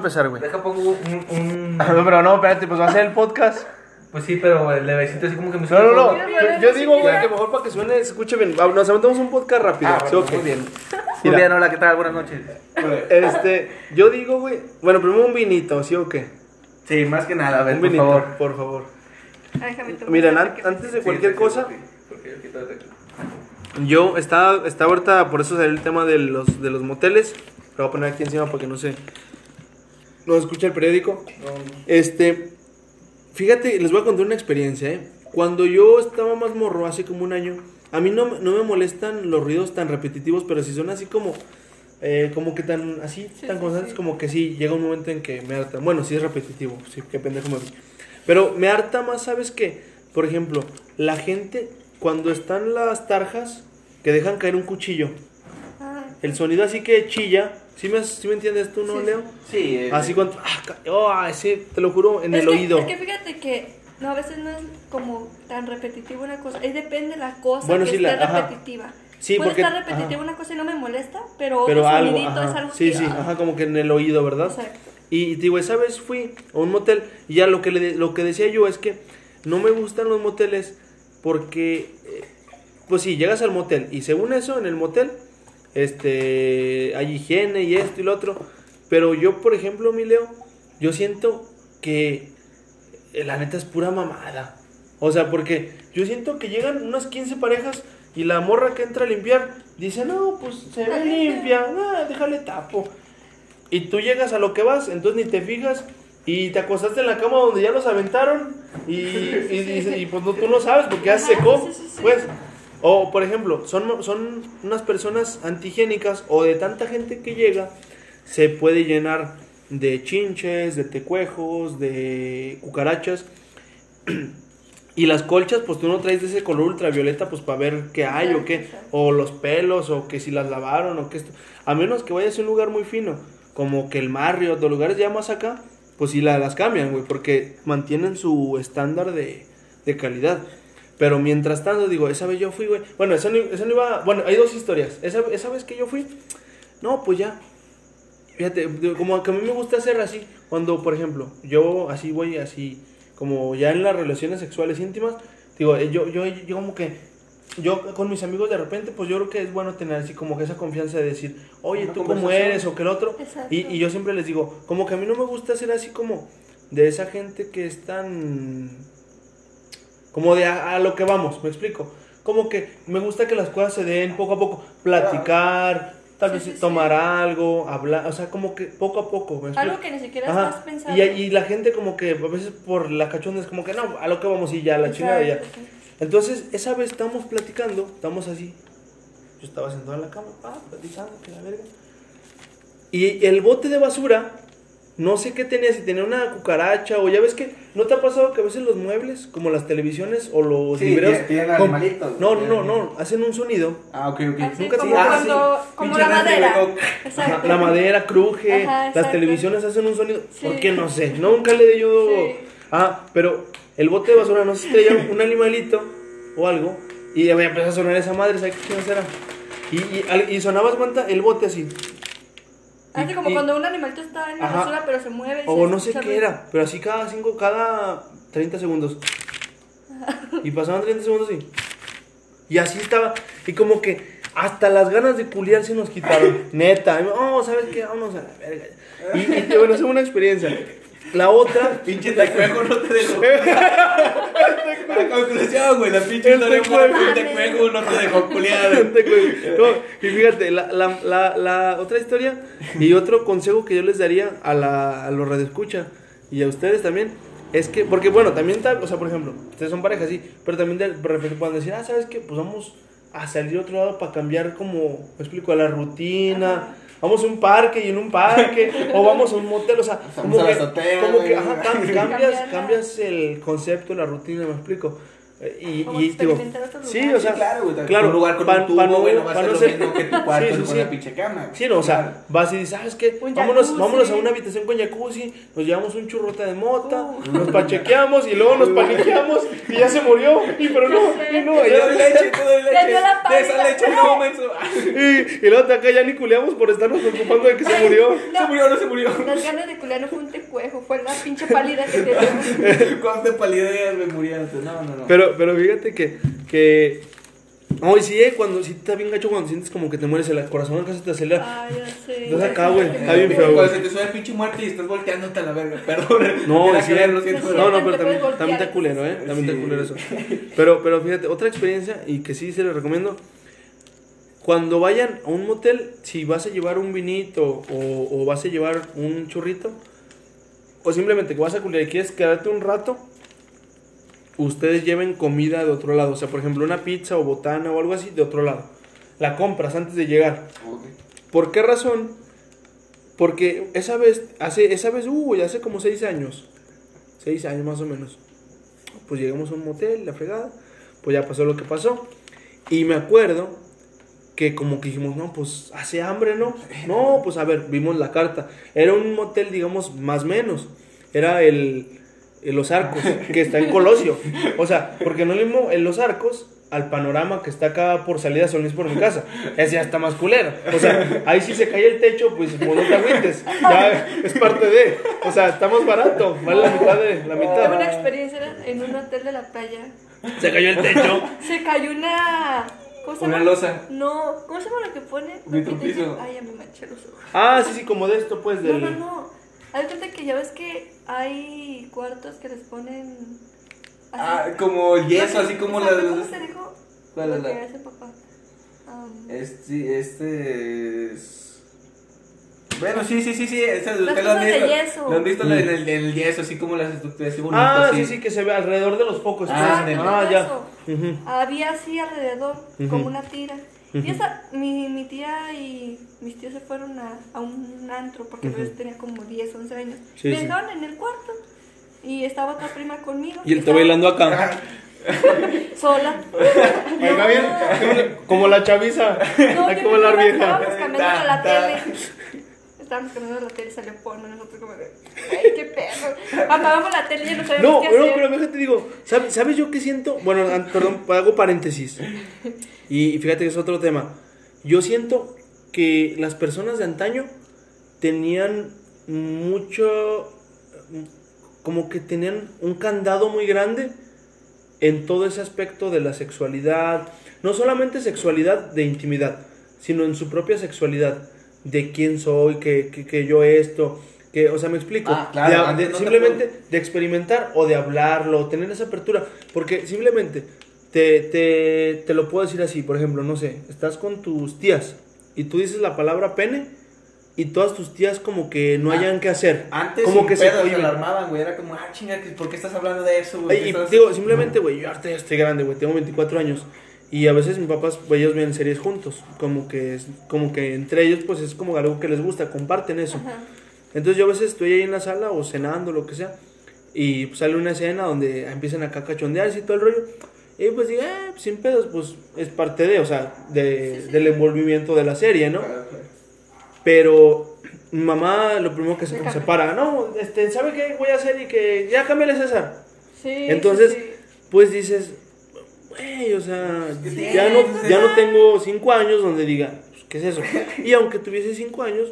empezar, güey. Deja pongo un, un- No, pero no, espérate, pues va a ser el podcast. Pues sí, pero el levecito así como que me No, no, no. Yo, yo digo, güey, que mejor para que suene, se escuche bien. Ah, Nos aventamos un podcast rápido. Ah, ¿sí bueno, o qué? muy bien. Muy Mira. bien, hola, ¿qué tal? Buenas noches. Este, yo digo, güey. Bueno, primero un vinito, ¿sí o qué? Sí, más que nada, a ver, Un por vinito, favor. por favor. Ay, déjame tomar Miren, an- antes de Sí, cualquier sí, cosa, sí, porque está- yo estaba, está ahorita, por eso salió el tema de los, de los moteles. Lo voy a poner aquí encima para que no se. No se escuche el periódico. Este, fíjate, les voy a contar una experiencia, ¿eh? Cuando yo estaba más morro, hace como un año, a mí no, me- no me molestan los ruidos tan repetitivos, pero si son así como, eh, como que tan, así, Sí, tan sí, constantes, sí. como que sí, llega un momento en que me harta. Bueno, sí es repetitivo, sí, qué pendejo me vi. Pero me harta más, ¿sabes qué? Por ejemplo, la gente, cuando están las tarjas, que dejan caer un cuchillo, Ah, el sonido así que chilla, ¿sí me, sí me entiendes tú, no, Sí, Leo? Sí, eh, Así cuando, ah, ca- oh, ese, te lo juro, en es el que, oído. Es que fíjate que no, a veces no es como tan repetitivo una cosa. Es depende de la cosa Bueno, que sí, esté la- ajá. repetitiva. Sí, Puede porque- estar repetitiva ajá. una cosa y no me molesta, pero, Pero otro algo, sonidito ajá. es algo Sí, que, sí, ah, ajá, como que en el oído, ¿verdad? Exacto. Y, y te digo, esa vez fui a un motel y ya lo que, le, lo que decía yo es que no me gustan los moteles porque, eh, pues sí, llegas al motel y según eso, en el motel, este, hay higiene y esto y lo otro, pero yo, por ejemplo, mi Leo, yo siento que eh, la neta es pura mamada. O sea, porque yo siento que llegan unas 15 parejas y la morra que entra a limpiar dice, no, pues se ve limpia, ah, déjale tapo. Y tú llegas a lo que vas, entonces ni te fijas y te acostaste en la cama donde ya los aventaron y, y, pues no, tú no sabes porque ya se secó. Pues, o por ejemplo, son, son unas personas antihigiénicas o de tanta gente que llega, se puede llenar de chinches, de tecuejos, de cucarachas. Y las colchas, pues tú no traes de ese color ultravioleta, pues para ver qué hay o qué. O los pelos, o que si las lavaron, o que esto. A menos que vayas a un lugar muy fino, como que el Marriott, o lugares ya más acá, pues sí la- las cambian, güey, porque mantienen su estándar de, de calidad. Pero mientras tanto, digo, esa vez yo fui, güey. Bueno, esa no, esa no iba. Bueno, hay dos historias. Esa, esa vez que yo fui, no, pues ya. Fíjate, como que a mí me gusta hacer así. Cuando, por ejemplo, yo así voy, así, como ya en las relaciones sexuales íntimas, digo, eh, yo, yo, yo como que, yo con mis amigos de repente, pues yo creo que es bueno tener así como que esa confianza de decir, oye, Una tú cómo eres o que el otro. Exacto. Y, y yo siempre les digo, como que a mí no me gusta ser así como de esa gente que es tan... Como de a, a lo que vamos, me explico. Como que me gusta que las cosas se den poco a poco, platicar, tal vez sí, sí. tomar algo, hablar, o sea, como que poco a poco, ¿me? Algo que ni siquiera Ajá. estás pensando. Y, y la gente como que a veces por la cachonda es como que no, a lo que vamos y ya, la chingada ya. Entonces, esa vez estamos platicando, estamos así. Yo estaba sentado en la cama, pa, platicando, que la verga. Y el bote de basura, no sé qué tenía, si tenía una cucaracha o ya ves que, ¿no te ha pasado que a veces los muebles, como las televisiones o los Sí, libreros, tienen- tienen con- animalitos, no, no, no, hacen un sonido. Ah, ok, ok. Así Nunca como te- ah, cuando, sí. como la madera. Exacto. La madera cruje, Ajá, las televisiones hacen un sonido. Sí. ¿Por qué? No sé. Nunca le he yo. Sí. Ah, pero el bote de basura no sé si traía un animalito o algo. Y ya me empezó a sonar esa madre, ¿sabes qué quién será? Y, y, y sonabas cuenta el bote así. Así Y- como y- cuando un animalito está en la Ajá. basura pero se mueve. y O se no sé qué ruido. era, pero así cada cinco, cada 30 segundos. Y pasaban 30 segundos y. Y así estaba. Y como que hasta las ganas de culiar se nos quitaron. Neta. Oh, ¿sabes qué? Vámonos a la verga. Y, y bueno, es una experiencia. La otra. Pinche tecuejo no te dejó. La conclusión, güey, la pinche El historia tecuejo. no te dejó culiar. No, y fíjate, la, la, la, la otra historia y otro consejo que yo les daría a, la, a los radioescucha y a ustedes también es que, porque bueno, también tal, o sea, por ejemplo, ustedes son parejas, sí, pero también de repente pueden decir, ah, ¿sabes qué? Pues vamos a salir a otro lado para cambiar como, me explico, a la rutina. Ajá. Vamos a un parque y en un parque, o vamos a un motel, o sea, Vamos como que, como que ajá, cambias, cambias el concepto, la rutina, me explico. Eh, Y, Como y digo, sí, o sea, Sí, claro, güey. claro, un lugar con pa- un tubo, pa no- güey, no va a pa ser no lo ser- mismo que tu cuarto Sí, sí, con sí. una pinche cama. güey. Sí, no, o Claro. sea, vas y dices, ¿sabes qué? Vámonos, vámonos a una habitación con jacuzzi, nos llevamos un churrote de mota, Uh. nos pachequeamos y luego nos paniqueamos y ya se murió. Y pero no, y no, Te y, doy leche, te doy Le leche. dio De esa leche no, menso. y, y luego de acá ya ni culeamos por estarnos preocupando de que se murió. Se murió, no se murió. Las ganas de culiar no fue un tecuejo, fue la pinche pálida que teníamos. ¿Cuántas palidez me muriéndote? No, no, no. Pero, pero fíjate que, que, hoy sí, eh, cuando, sí está bien gacho cuando sientes como que te mueres el corazón, casi te acelera. Ay, ya sé. Entonces acá, güey, está bien feo, Cuando güey. se te sube el pinche muerte y estás volteándote a la verga. Perdón. No, sí, lo siento. no, no, pero también, también está culero, ¿eh? También Sí. está culero eso. Pero, pero fíjate, otra experiencia y que sí se les recomiendo. Cuando vayan a un motel, si vas a llevar un vinito o, o vas a llevar un churrito, o simplemente que vas a culiar y quieres quedarte un rato, ustedes lleven comida de otro lado. O sea, por ejemplo, una pizza o botana o algo así de otro lado. La compras antes de llegar. ¿Por qué razón? Porque esa vez, hace, esa vez, uy, hace como seis años. Seis años más o menos. Pues llegamos a un motel, la fregada. Pues ya pasó lo que pasó. Y me acuerdo que como que dijimos, no, pues hace hambre, ¿no? No, pues a ver, vimos la carta. Era un motel, digamos, más menos. Era el, el Los Arcos, que está en Colosio. O sea, porque no es lo mismo en Los Arcos al panorama que está acá por salida San Luis por mi casa. Ese ya está más culero. O sea, ahí sí se cae el techo, pues pues, no te agüites. Ya es parte de. O sea, está más barato. Vale la mitad de la Tuve mitad. una experiencia en un hotel de la playa. Se cayó el techo. Se cayó una. ¿Cómo se Una losa. No, ¿cómo se llama lo que pone? Ay, ya me manché los ojos. Ah, sí, sí, como de esto, pues, No, del. no, no. De cuenta que ya ves que hay cuartos que les ponen. así. Ah, como yeso, así como la. sea, ¿Cómo se dijo? ¿Cuál es la- que hace papá. Um, Este, este es... Bueno, sí, sí, sí, sí, lo han cosas de visto. yeso. Lo han visto en el, el- el yeso, así como las estructuras así bonitas. Ah, así. sí, sí, que se ve alrededor de los focos. Ah, ándale. ah ya. Había así alrededor, Ujú. como una tira. Y esa, mi, mi tía y mis tíos se fueron a, a un antro porque Ujú. yo tenía como 10, 11 años. Sí, me sí. dejaron en el cuarto y estaba otra prima conmigo. Y él está estaba bailando acá. Sola. Acá bien, como la chaviza. No, como la vieja. Estábamos cambiando la tele. Estábamos cambiando la tele y salió porno. Nosotros como de, ay, qué perro. Apagamos la tele y ya no sabíamos No, qué pero, hacer. pero déjate digo, ¿sabes, ¿sabes yo qué siento? Bueno, perdón, hago paréntesis. Y, y fíjate que es otro tema. Yo siento que las personas de antaño tenían mucho, como que tenían un candado muy grande en todo ese aspecto de la sexualidad. No solamente sexualidad de intimidad, sino en su propia sexualidad. De quién soy, que, que, que yo esto, que, o sea, me explico. Ah, claro, De- no simplemente de experimentar o de hablarlo, tener esa apertura. Porque simplemente te, te, te lo puedo decir así, por ejemplo, no sé, estás con tus tías y tú dices la palabra pene y todas tus tías como que no Ah, hayan que hacer. Antes como que se alarmaban, güey. Era como, ah, chinga, ¿por qué estás hablando de eso, güey? Ay, ¿Qué Y estás- digo, simplemente, güey, yo ahorita ya estoy grande, güey, tengo 24 años. Y a veces mis papás, güey, ellos ven series juntos. Como que, es, como que entre ellos, pues es como algo que les gusta, comparten eso. Ajá. Entonces yo a veces estoy ahí en la sala o cenando, lo que sea. Y pues, sale una escena donde empiezan acá a cachondearse y todo el rollo. Y pues digo, eh, sin pedos, pues es parte de, o sea, de, Sí, sí. del envolvimiento de la serie, ¿no? Pero mi mamá lo primero que se, se para, no, este, ¿sabe qué voy a hacer? Y que ya cámbiale César. Sí, Entonces, sí, sí. pues dices, güey, o sea, Sí, ya, no, ya no tengo cinco años donde diga, pues, ¿qué es eso? Y aunque tuviese cinco años,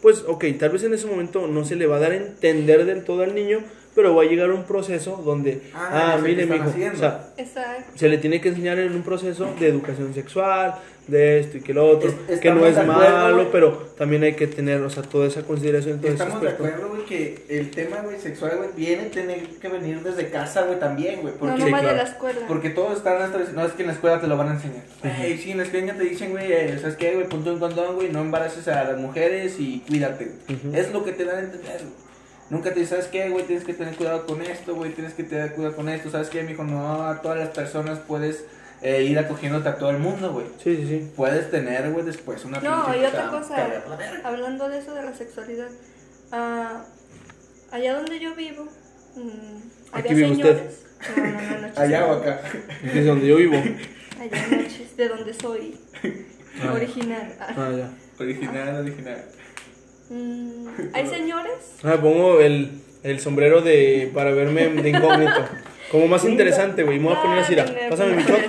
pues, ok, tal vez en ese momento no se le va a dar a entender del todo al niño, pero va a llegar un proceso donde, Ah, ah, mire, mijo, o sea, Exacto. se le tiene que enseñar en un proceso de educación sexual, de esto y que lo otro, Es- que no estamos es de acuerdo, malo, güey. pero también hay que tener, o sea, toda esa consideración, ese Estamos de acuerdo, güey, que el tema, güey, sexual, güey, viene a tener que venir desde casa, güey, también, güey. No, Porque, no Sí, más de claro. la escuela. porque todos están hasta no es que en la escuela te lo van a enseñar. Ey, sí, en la escuela te dicen, güey, eh, ¿sabes qué, güey? Ponte un condón, güey, no embaraces a las mujeres y cuídate. güey. Ujú. Es lo que te dan a entender, güey. Nunca te dicen, ¿sabes qué, güey? Tienes que tener cuidado con esto, güey, tienes que tener cuidado con esto. ¿Sabes qué, mijo? No a todas las personas puedes eh, ir acogiéndote a todo el mundo, güey. Sí, sí, sí. Puedes tener, güey, después una No, y otra cosa, hablando de eso de la sexualidad, ah, allá donde yo vivo, mm, Aquí había vive usted. señores. No, no, no, noches. Allá o acá. Es donde yo vivo. Allá noches, de donde soy. Ah. Original. Ah. Ya. Original, original. Mm, ¿Hay señores? Ah, pongo el, el sombrero de para verme de incógnito. Como más interesante, güey. Me voy a poner así. Ah, Pásame mi shot.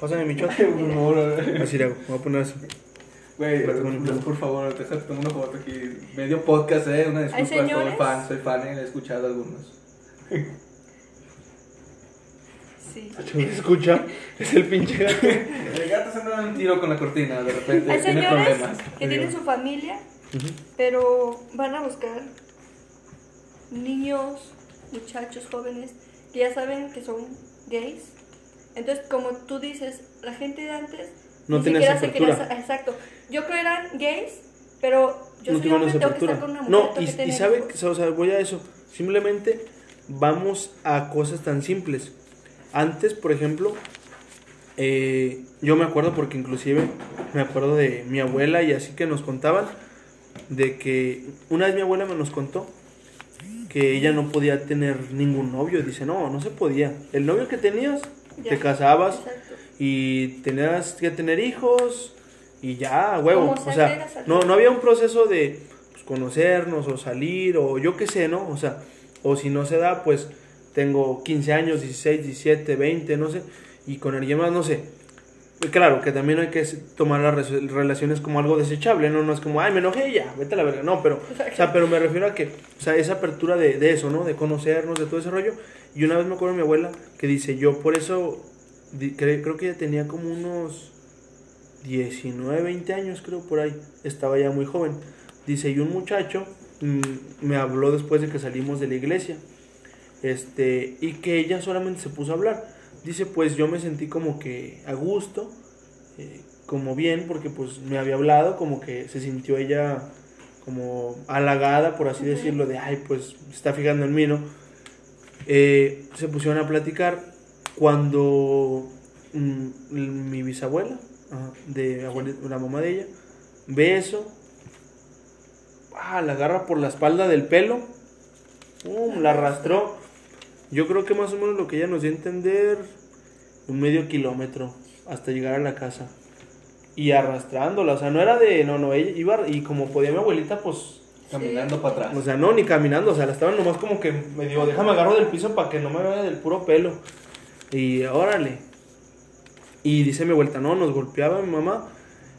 Pásame mi shot. Por favor, Así le hago. Me voy a poner así. güey, un pluma. por favor, déjate tomar una foto aquí. Medio podcast, eh, una disculpa, soy fan, soy fan, eh, he escuchado algunos. Sí. ¿Se escucha? Es el pinche gato. El gato se anda un tiro con la cortina, de repente Hay tiene problemas. que tienen su familia, Pero van a buscar niños, muchachos, jóvenes, que ya saben que son gays. Entonces, como tú dices, la gente de antes No ni tenía siquiera se quería... Exacto. Yo creo eran gays, pero yo no soy hombre, tengo que estar con una mujer, No, y, que y sabe, que- o sea, voy a eso. Simplemente vamos a cosas tan simples. Antes, por ejemplo, eh, yo me acuerdo porque inclusive me acuerdo de mi abuela y así que nos contaban de que una vez mi abuela me nos contó que ella no podía tener ningún novio. Dice, no, no se podía. El novio que tenías, Ya. te casabas Exacto. y tenías que tener hijos y ya, huevo. O sea, no, no había un proceso de pues, conocernos o salir o yo qué sé, ¿no? O sea, o si no se da, pues tengo 15 años, 16, 17, 20, no sé, y con alguien más, no sé. Claro, que también hay que tomar las relaciones como algo desechable, ¿no? No es como, ay, me enojé y ya, vete a la verga. No, pero, o sea, pero me refiero a que, o sea, esa apertura de, de eso, ¿no? De conocernos, de todo ese rollo. Y una vez me acuerdo de mi abuela que dice, yo por eso, di- cre- creo que ella tenía como unos 19, 20 años, creo, por ahí. Estaba ya muy joven. Dice, y un muchacho mm, me habló después de que salimos de la iglesia. Este, y que ella solamente se puso a hablar. Dice, pues yo me sentí como que a gusto, eh, como bien, porque pues me había hablado, como que se sintió ella como halagada, por así decirlo, de, ay, pues está fijando en mí, ¿no? Eh, se pusieron a platicar cuando mm, mi bisabuela, ajá, de la mamá de ella, ve eso, ah, la agarra por la espalda del pelo, pum, la arrastró. Yo creo que más o menos lo que ella nos dio a entender, un medio kilómetro hasta llegar a la casa. Y arrastrándola, o sea, no era de, no, no, ella iba, y como podía mi abuelita, pues Caminando para atrás. o sea, no, ni caminando, o sea, la estaban nomás como que me digo, déjame agarro del piso para que no me vaya del puro pelo. Y órale. Y dice mi vuelta, no, nos golpeaba mi mamá.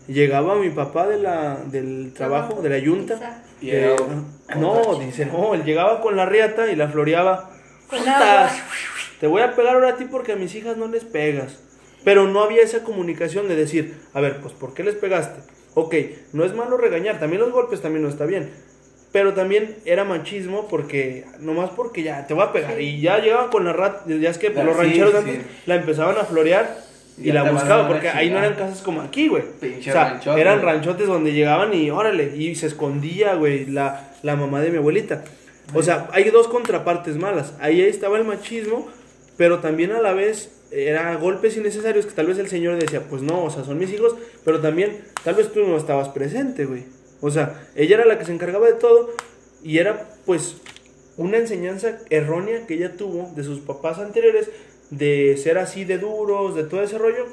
Llegaba mi papá de la, del trabajo, de la yunta. Y Eh, no, dice, no, él llegaba con la riata y la floreaba. Te voy a pegar ahora a ti porque a mis hijas no les pegas. Pero no había esa comunicación de decir, a ver, pues ¿por qué les pegaste? Ok, no es malo regañar, también los golpes también no está bien. Pero también era machismo porque, nomás porque ya te voy a pegar. Sí. Y ya llegaban con la rata, ya es que los sí, rancheros sí, antes sí. la empezaban a florear y Ya la buscaban, porque ahí no eran casas como aquí, güey. Pinche O sea, ranchote, eran güey. ranchotes donde llegaban y órale, y se escondía, güey, la, la mamá de mi abuelita. O sea, hay dos contrapartes malas. Ahí estaba el machismo, pero también a la vez era golpes innecesarios que tal vez el señor decía, pues no, o sea, son mis hijos, pero también tal vez tú no estabas presente, güey. O sea, ella era la que se encargaba de todo y era pues una enseñanza errónea que ella tuvo de sus papás anteriores de ser así de duros, de todo ese rollo,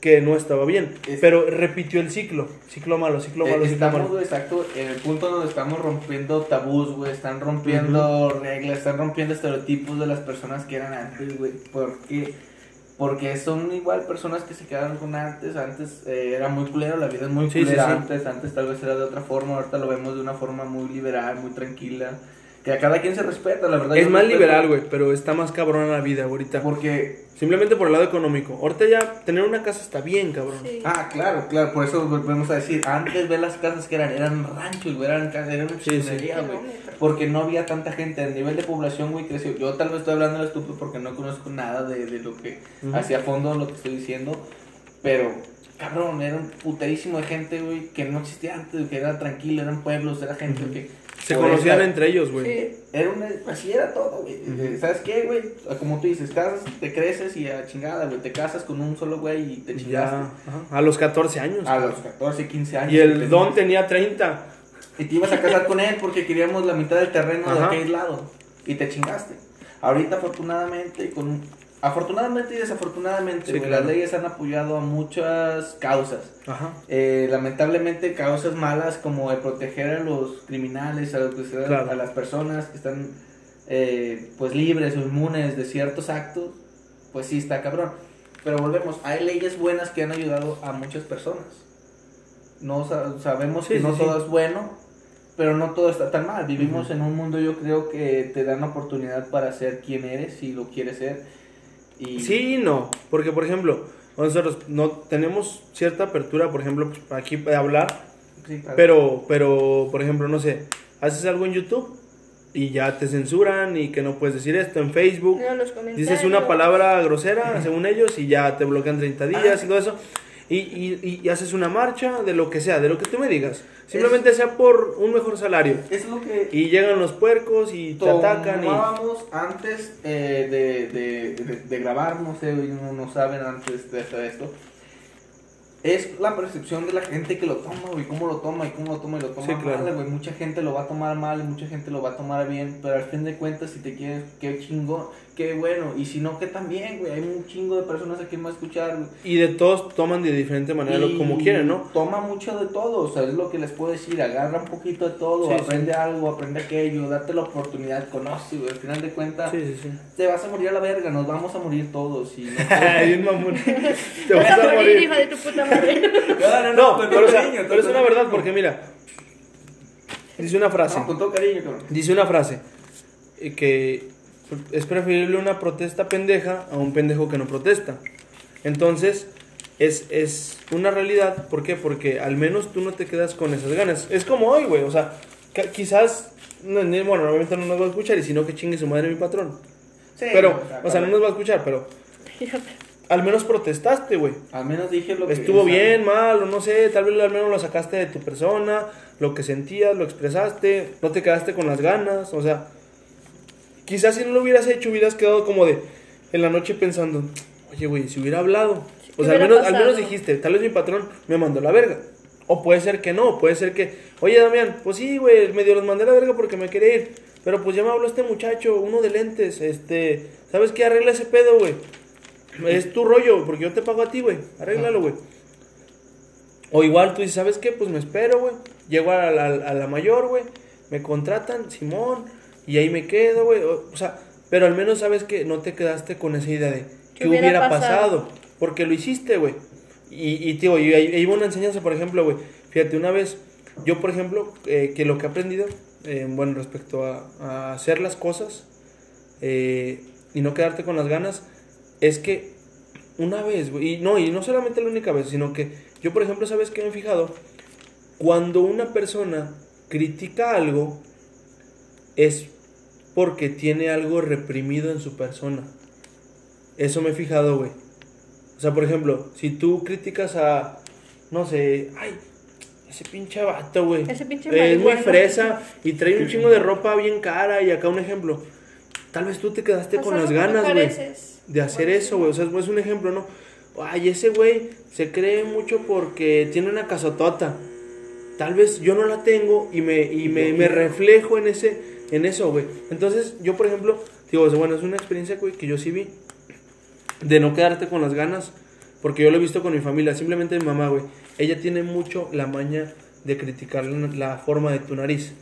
que no estaba bien. Es- Pero repitió el ciclo, ciclo malo, ciclo malo, Eh, ciclo estamos, malo. exacto, en el punto donde estamos rompiendo tabús, güey, están rompiendo reglas, están rompiendo estereotipos de las personas que eran antes, güey, porque, porque son igual personas que se quedaron con antes, antes eh, era muy culero, la vida es muy Sí, sí, culera sí. antes, antes tal vez era de otra forma, ahorita lo vemos de una forma muy liberal, muy tranquila, que a cada quien se respeta, la verdad. Es más respeto- liberal, güey, pero está más cabrona la vida ahorita. Porque Simplemente por el lado económico. Ahorita ya tener una casa está bien, cabrón. Sí. Ah, claro, claro, por eso volvemos a decir, antes ver las casas que eran, eran ranchos, güey, eran, eran una Sí, sí. güey, porque no había tanta gente, el nivel de población, güey, creció, yo tal vez estoy hablando de estúpido porque no conozco nada de, de lo que, Ujú. hacia fondo lo que estoy diciendo, pero, cabrón, era un puterísimo de gente, güey, que no existía antes, que era tranquilo, eran pueblos, era gente Ujú. que... Se conocían entre ellos, güey. Sí. Era una, así era todo, güey. Ujú. ¿Sabes qué, güey? Como tú dices, casas, te creces y a chingada, güey. Te casas con un solo güey y te chingaste. Ya, a los 14 años. A los 14, 15 años. y el tenías. don tenía 30. Y te ibas a casar con él porque queríamos la mitad del terreno de aquel lado. Y te chingaste. Ahorita, afortunadamente, con un afortunadamente y desafortunadamente, Sí, güey, claro. las leyes han apoyado a muchas causas. Ajá. Eh, lamentablemente causas malas como el proteger a los criminales, a, los Claro. a las personas que están eh, pues libres o inmunes de ciertos actos, pues sí está cabrón. Pero volvemos, hay leyes buenas que han ayudado a muchas personas. No sa- sabemos Sí, que sí, no todo es bueno, pero no todo está tan mal. Vivimos en un mundo yo creo que te dan oportunidad para ser quien eres si lo quieres ser. Y Sí y no, porque por ejemplo, nosotros no tenemos cierta apertura, por ejemplo, aquí para hablar, Sí, claro. pero, pero, por ejemplo, no sé, haces algo en YouTube y ya te censuran y que no puedes decir esto en Facebook. Los. Dices una palabra grosera, según ellos, y ya te bloquean 30 días Ah. y todo eso. Y, y, y haces una marcha de lo que sea, de lo que tú me digas. Simplemente sea por un mejor salario. es lo que Y llegan los puercos y te atacan y... tomábamos antes eh, de, de, de, de grabar, no sé, no, no saben antes de hacer esto. Es la percepción de la gente que lo toma, güey, cómo lo toma y cómo lo toma y lo toma Sí, claro. mal, güey. Mucha gente lo va a tomar mal y mucha gente lo va a tomar bien, pero al fin de cuentas, si te quieres, qué chingón, qué bueno. Y si no, que también, güey. Hay un chingo de personas a quien va a escuchar, güey. Y de todos toman de diferente manera, lo- Y como quieren, ¿no? Toma mucho de todo, o sea, es lo que les puedo decir, agarra un poquito de todo, Sí, sí. aprende algo, aprende aquello, date la oportunidad, conoce, güey, al final de cuentas, Sí, sí, sí. te vas a morir a la verga, nos vamos a morir todos, y no, Ay, un mamón. Te Vas a morir, hijo de tu puta madre. no, No, con pero, todo o sea, cariño, pero es una verdad, porque mira, dice una frase, No, con todo cariño, cabrón. dice una frase, eh, que es preferible una protesta pendeja a un pendejo que no protesta. Entonces, es, es una realidad, ¿por qué? Porque al menos tú no te quedas con esas ganas. Es como hoy, güey, o sea, quizás, no, ni- bueno, obviamente no nos va a escuchar, y si no, que chingue su madre mi patrón. Sí, Pero, no, o sea, no nos va a escuchar, pero al menos protestaste, güey. Al menos dije lo que... Estuvo o sea, bien, mal, o no sé, tal vez al menos lo sacaste de tu persona, lo que sentías, lo expresaste, no te quedaste con las ganas, o sea, quizás si no lo hubieras hecho hubieras quedado como de en la noche pensando, oye, güey, si hubiera hablado, o sea, al menos, al menos dijiste, tal vez mi patrón me mandó la verga, o puede ser que no, puede ser que, oye, Damián, pues sí, güey, medio los mandé la verga porque me quería ir, pero pues ya me habló este muchacho, uno de lentes, este, ¿sabes qué? Arregla ese pedo, güey. Es tu rollo, porque yo te pago a ti, güey. Arréglalo, güey. O igual tú dices, ¿sabes qué? Pues me espero, güey. Llego a la, a la mayor, güey. Me contratan, Simón. Y ahí me quedo, güey. O, sea, pero al menos sabes que no te quedaste con esa idea de ¿Qué hubiera hubiera, pasado? pasado? Porque lo hiciste, güey. Y, y tío, y ahí una enseñanza, por ejemplo, güey. Fíjate, una vez, yo, por ejemplo, eh, que lo que he aprendido, eh, bueno, respecto a, a hacer las cosas eh, y no quedarte con las ganas, es que una vez, güey, y no, y no solamente la única vez, sino que yo, por ejemplo, ¿sabes qué me he fijado? Cuando una persona critica algo, es porque tiene algo reprimido en su persona. Eso me he fijado, güey. O sea, por ejemplo, si tú criticas a, no sé, ay, ese pinche vato, güey. Ese pinche Es muy fresa y trae un chingo de ropa bien cara y acá un ejemplo. Tal vez tú te quedaste Haz con algo las ganas, güey de hacer Bueno, eso, güey. O sea, es un ejemplo, ¿no? Ay, ese güey se cree mucho porque tiene una casotota. Tal vez yo no la tengo y me, y me, me reflejo en ese en eso, güey. Entonces, yo, por ejemplo, digo, bueno, es una experiencia, güey, que yo sí vi. De no quedarte con las ganas. Porque yo lo he visto con mi familia. Simplemente mi mamá, güey. Ella tiene mucho la maña de criticar la, forma de tu nariz.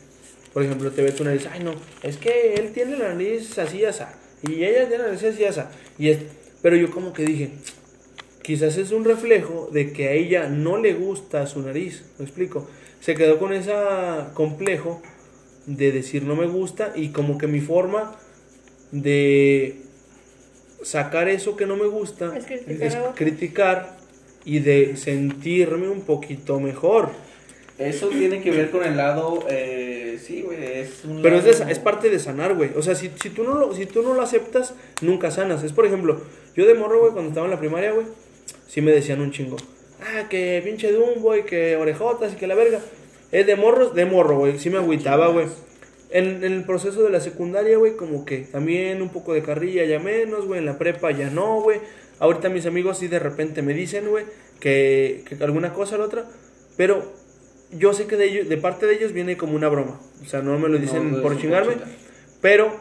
Por ejemplo, te ve tu nariz. Ay, no, es que él tiene la nariz así, así. Y ella tiene la nariz así, así. Y es, pero yo como que dije, quizás es un reflejo de que a ella no le gusta su nariz. ¿Me explico? Se quedó con ese complejo de decir no me gusta y como que mi forma de sacar eso que no me gusta Es criticar es y de sentirme un poquito mejor. Eso tiene que ver con el lado, eh, sí, güey, es un Pero es, de- es parte de sanar, güey. O sea, si, si, tú no lo, si tú no lo aceptas, nunca sanas. Es por ejemplo, yo de morro, güey, cuando estaba en la primaria, güey, sí me decían un chingo. Ah, que pinche Dumbo y que orejotas y que la verga. Es de morros, de morro, güey. Sí me agüitaba, güey. En, en el proceso de la secundaria, güey, como que también un poco de carrilla ya menos, güey. En la prepa ya no, güey. Ahorita mis amigos sí de repente me dicen, güey, que, que alguna cosa o la otra. Pero yo sé que de, ellos, de parte de ellos viene como una broma. O sea, no me lo dicen No, por chingarme. Pero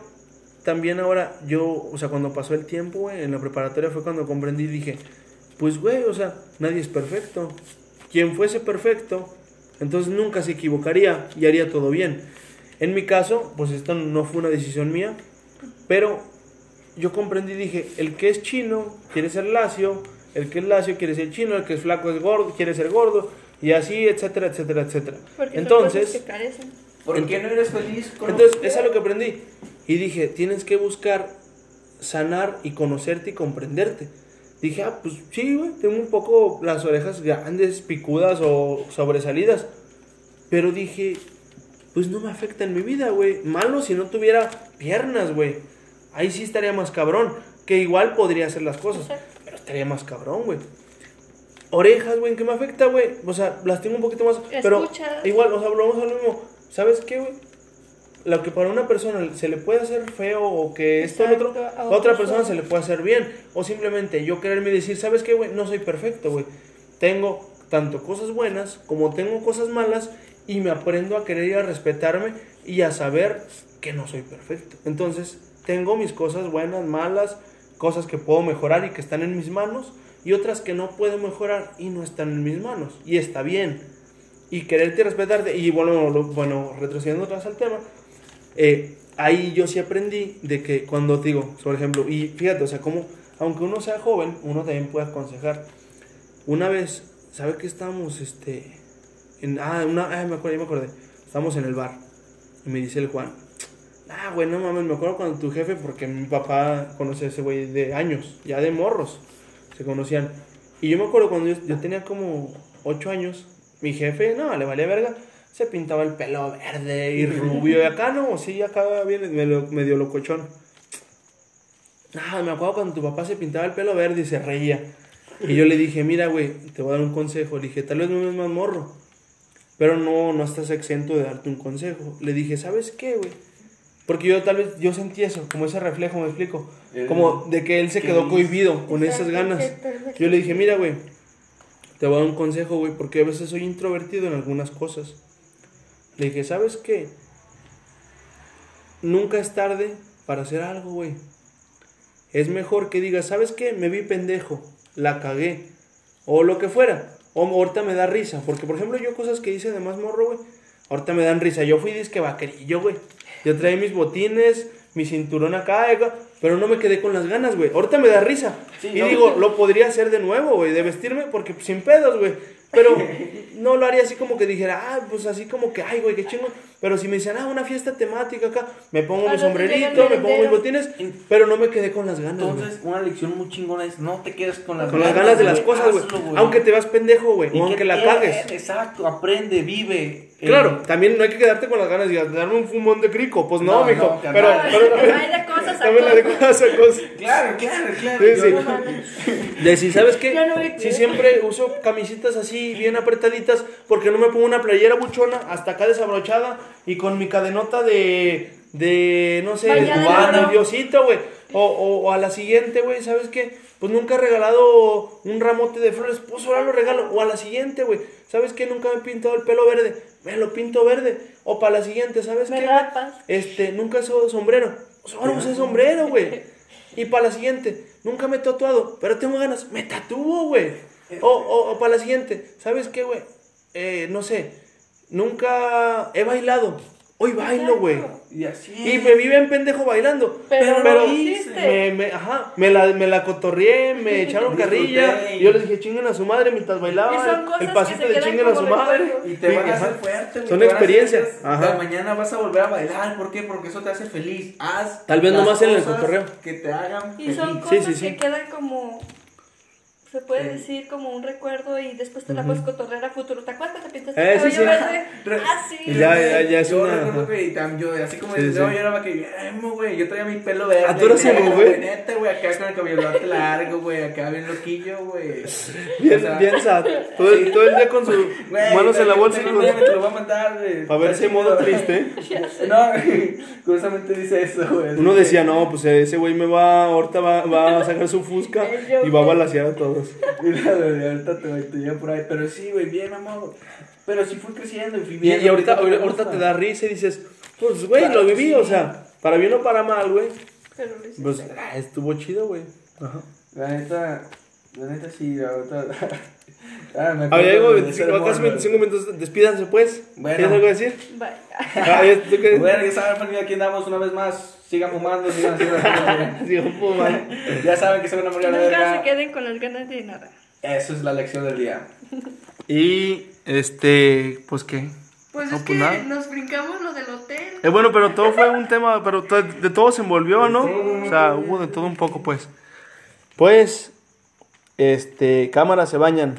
también ahora yo, o sea, cuando pasó el tiempo, güey, en la preparatoria fue cuando comprendí y dije, pues, güey, o sea, nadie es perfecto. Quien fuese perfecto, entonces nunca se equivocaría y haría todo bien. En mi caso, pues esto no fue una decisión mía, pero yo comprendí y dije, el que es chino quiere ser lacio, el que es lacio quiere ser chino, el que es flaco es gordo, quiere ser gordo, y así, etcétera, etcétera, etcétera. Porque son Entonces, cosas que. ¿Por qué no eres feliz con entonces, es lo que aprendí. Y dije, tienes que buscar sanar y conocerte y comprenderte. Dije, ah, pues sí, güey, tengo un poco las orejas grandes, picudas o sobresalidas. Pero dije, pues no me afecta en mi vida, güey. Malo si no tuviera piernas, güey. Ahí sí estaría más cabrón. Que igual podría hacer las cosas. Pero estaría más cabrón, güey. Orejas, güey, ¿en qué me afecta, güey? O sea, las tengo un poquito más. Pero igual, o sea, volvemos a lo mismo. ¿Sabes qué, güey? Lo que para una persona se le puede hacer feo o que esto otro, a otra persona se le puede hacer bien. O simplemente yo quererme decir, ¿sabes qué, güey? No soy perfecto, güey. Tengo tanto cosas buenas como tengo cosas malas y me aprendo a querer y a respetarme y a saber que no soy perfecto. Entonces, tengo mis cosas buenas, malas, cosas que puedo mejorar y que están en mis manos y otras que no puedo mejorar y no están en mis manos. Y está bien. Y quererte y respetarte. Y bueno, lo- bueno retrocediendo atrás al tema, eh, ahí yo sí aprendí de que cuando digo, por ejemplo, y fíjate, o sea, como aunque uno sea joven, uno también puede aconsejar. Una vez, ¿sabe que estábamos, este, en, ah, una, ah, me acuerdo, me acordé, estábamos en el bar, y me dice el Juan, ah, güey, no mames, me acuerdo cuando tu jefe, porque mi papá conoce a ese güey de años, ya de morros, se conocían, y yo me acuerdo cuando yo, yo tenía como 8 años, mi jefe, no, le valía verga, se pintaba el pelo verde y rubio, y acá no, sí, acá viene medio, locochón. Ah, me acuerdo cuando tu papá se pintaba el pelo verde y se reía. Y yo le dije, mira, güey, te voy a dar un consejo. Le dije, tal vez no es más morro, pero no, no estás exento de darte un consejo. Le dije, ¿sabes qué, güey? Porque yo tal vez, yo sentí eso, como ese reflejo, me explico. El- Como de que él se que quedó cohibido con esas ganas. Yo le dije, mira, güey, te voy a dar un consejo, güey, porque a veces soy introvertido en algunas cosas. Le dije, ¿sabes qué? Nunca es tarde para hacer algo, güey. Es mejor que digas, ¿sabes qué? Me vi pendejo, la cagué, o lo que fuera. O ahorita me da risa, porque por ejemplo yo cosas que hice de más morro, güey, ahorita me dan risa. Yo fui disque vaquerillo, güey. Yo traía mis botines, mi cinturón acá, pero no me quedé con las ganas, güey. Ahorita me da risa. Sí, y no. digo, lo podría hacer de nuevo, güey, de vestirme, porque sin pedos, güey. Pero no lo haría así como que dijera, ah, pues así como que, ay, güey, qué chingo. Pero si me dicen, ah, una fiesta temática acá, me pongo Ah, mi sombrerito, me pongo mis botines, pero no me quedé con las ganas. Entonces, una lección muy chingona es no te quedes con las Con las ganas de las cosas, güey. Aunque te vas pendejo, güey. ¿Y O qué aunque la cagues. Exacto, aprende, vive. Eh, Claro, también no hay que quedarte con las ganas y darme un fumón de crico. Pues no, No, mijo. no, pero, pero también. Hay de cosas a también la de cosas. cosas a cosas. Claro, claro, claro. Sí, sí. De si, ¿sabes qué? No Si siempre uso camisitas así, bien apretaditas, porque no me pongo una playera buchona hasta acá desabrochada y con mi cadenota de. de. no sé, de cubano, diosito, güey. O, o, o a la siguiente, güey, ¿sabes qué? Pues nunca he regalado un ramote de flores, pues ahora lo regalo. O a la siguiente, güey, ¿sabes qué? Nunca me he pintado el pelo verde, me lo pinto verde. O para la siguiente, ¿sabes Me qué? rapas. Este, nunca he usado sombrero. Pues ahora usé sombrero, güey. Y para la siguiente, nunca me he tatuado, pero tengo ganas, me tatúo, güey. O, o, o para la siguiente, ¿sabes qué, güey? Eh, no sé, nunca he bailado. Hoy bailo, güey. Y así. Y me vi bien pendejo bailando. Pero me, me- ajá, me la, me la cotorreé, me echaron carrilla. Y yo les dije, chinguen a su madre mientras Y son bailaban. cosas El pasito de chinguen a su madre. Y te van a Ajá. hacer fuerte, güey. Son experiencias. Ajá. Mañana vas a volver a bailar. ¿Por qué? Porque eso te hace feliz. Haz. Tal vez nomás en el cotorreo. Que te hagan Y son Sí, cosas sí, sí. que quedan como. Se puede Sí. decir como un recuerdo y después te la puedes cotorrear a futuro. ¿Te acuerdas? Te pintaste Eh, el cabello sí. verde. Re- Ah, sí. Y ya, ya, ya es yo una- recuerdo que y tam- yo, así como Sí, no, yo era que emo, güey, yo traía mi pelo verde. Ah, ¿tú eras emo, güey? Neta, güey, acá con el cabello largo, güey, acá bien loquillo, güey. Bien, O sea, bien sad. Todo el, todo el día con sus manos en la bolsa y que te lo voy a mandar, güey. Para ver ese modo triste. No, curiosamente dice eso, güey. Uno decía, no, pues ese güey me va, ahorita va, va a sacar su fusca y va a balasear a todos. Mira, güey, ahorita te, te llevo por ahí. Pero sí, güey, bien, amor. Pero sí fui creciendo y fui Y, bien. y ahorita, me ahorita gusta. te da risa y dices, pues güey, Claro lo viví, sí. o sea, para bien o para mal, güey. Pero lo. Pues ah, estuvo chido, güey. Ajá. La neta, la neta sí, ahorita. ah, me A ver, acuerdo algo, de 25, ser casi mono. 25 minutos. Despídanse, pues. Bueno. ¿Tienes algo que decir? Bye. Ah. Bueno, ya saben, familia, aquí andamos una vez más. Sigan fumando, sigan haciendo man. güey. Ya saben que se van a morir a la Nunca se queden con las ganas de nada. Eso es la lección del día. Y, este, pues, ¿qué? Pues No, es pues que nada. nos brincamos lo del hotel. Eh, bueno, pero todo fue un tema, pero to- de todo se envolvió, ¿no? O sea, hubo de todo un poco, pues. Pues, este, cámaras se bañan.